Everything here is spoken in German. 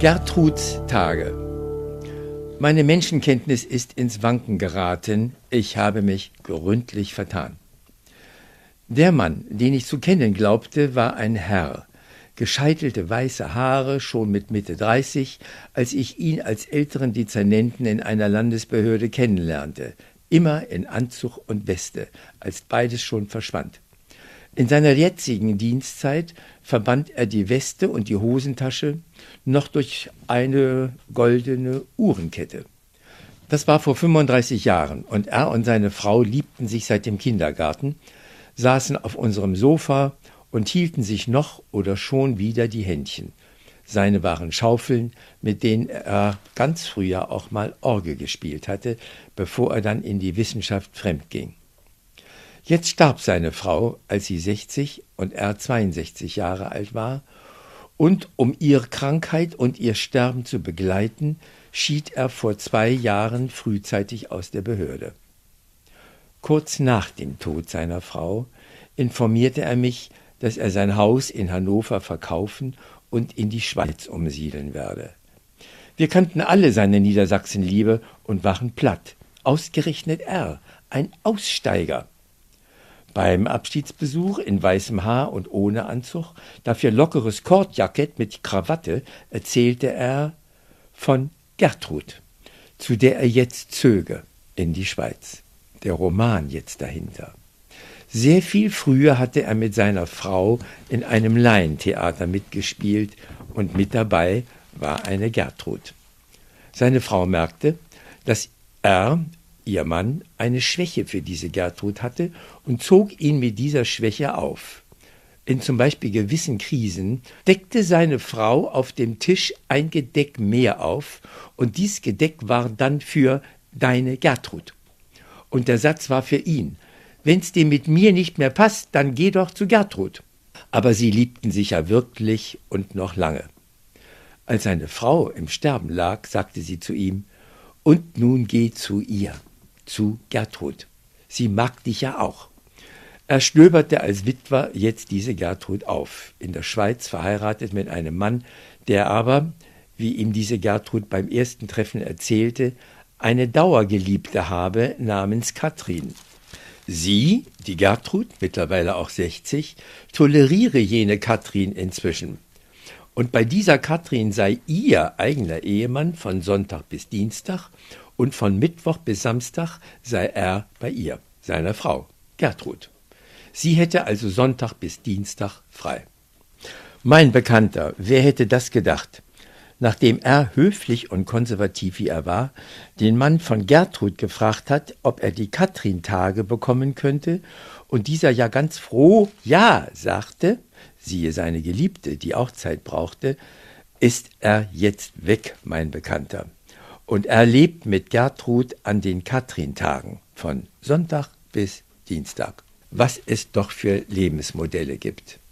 Gertruds Tage. Meine Menschenkenntnis ist ins Wanken geraten. Ich habe mich gründlich vertan. Der Mann, den ich zu kennen glaubte, war ein Herr, gescheitelte weiße Haare, schon mit Mitte 30, als ich ihn als älteren Dezernenten in einer Landesbehörde kennenlernte, immer in Anzug und Weste, als beides schon verschwand. In seiner jetzigen Dienstzeit verband er die Weste und die Hosentasche noch durch eine goldene Uhrenkette. Das war vor 35 Jahren und er und seine Frau liebten sich seit dem Kindergarten, saßen auf unserem Sofa und hielten sich noch oder schon wieder die Händchen. Seine waren Schaufeln, mit denen er ganz früher auch mal Orgel gespielt hatte, bevor er dann in die Wissenschaft fremd ging. Jetzt starb seine Frau, als sie 60 und er 62 Jahre alt war, und um ihre Krankheit und ihr Sterben zu begleiten, schied er vor zwei Jahren frühzeitig aus der Behörde. Kurz nach dem Tod seiner Frau informierte er mich, dass er sein Haus in Hannover verkaufen und in die Schweiz umsiedeln werde. Wir kannten alle seine Niedersachsenliebe und waren platt. Ausgerechnet er, ein Aussteiger. Beim Abschiedsbesuch in weißem Haar und ohne Anzug, dafür lockeres Kordjackett mit Krawatte, erzählte er von Gertrud, zu der er jetzt zöge in die Schweiz. Der Roman jetzt dahinter. Sehr viel früher hatte er mit seiner Frau in einem Laientheater mitgespielt und mit dabei war eine Gertrud. Seine Frau merkte, dass er Ihr Mann eine Schwäche für diese Gertrud hatte und zog ihn mit dieser Schwäche auf. In zum Beispiel gewissen Krisen deckte seine Frau auf dem Tisch ein Gedeck mehr auf, und dies Gedeck war dann für deine Gertrud. Und der Satz war für ihn Wenn's dir mit mir nicht mehr passt, dann geh doch zu Gertrud. Aber sie liebten sich ja wirklich und noch lange. Als seine Frau im Sterben lag, sagte sie zu ihm Und nun geh zu ihr zu Gertrud. Sie mag dich ja auch. Er stöberte als Witwer jetzt diese Gertrud auf, in der Schweiz verheiratet mit einem Mann, der aber, wie ihm diese Gertrud beim ersten Treffen erzählte, eine Dauergeliebte habe namens Katrin. Sie, die Gertrud, mittlerweile auch 60, toleriere jene Katrin inzwischen. Und bei dieser Katrin sei ihr eigener Ehemann von Sonntag bis Dienstag und von Mittwoch bis Samstag sei er bei ihr, seiner Frau, Gertrud. Sie hätte also Sonntag bis Dienstag frei. Mein Bekannter, wer hätte das gedacht? Nachdem er höflich und konservativ wie er war, den Mann von Gertrud gefragt hat, ob er die Katrin-Tage bekommen könnte, und dieser ja ganz froh Ja sagte, siehe seine Geliebte, die auch Zeit brauchte, ist er jetzt weg, mein Bekannter und er lebt mit Gertrud an den Katrin-Tagen von Sonntag bis Dienstag. Was es doch für Lebensmodelle gibt.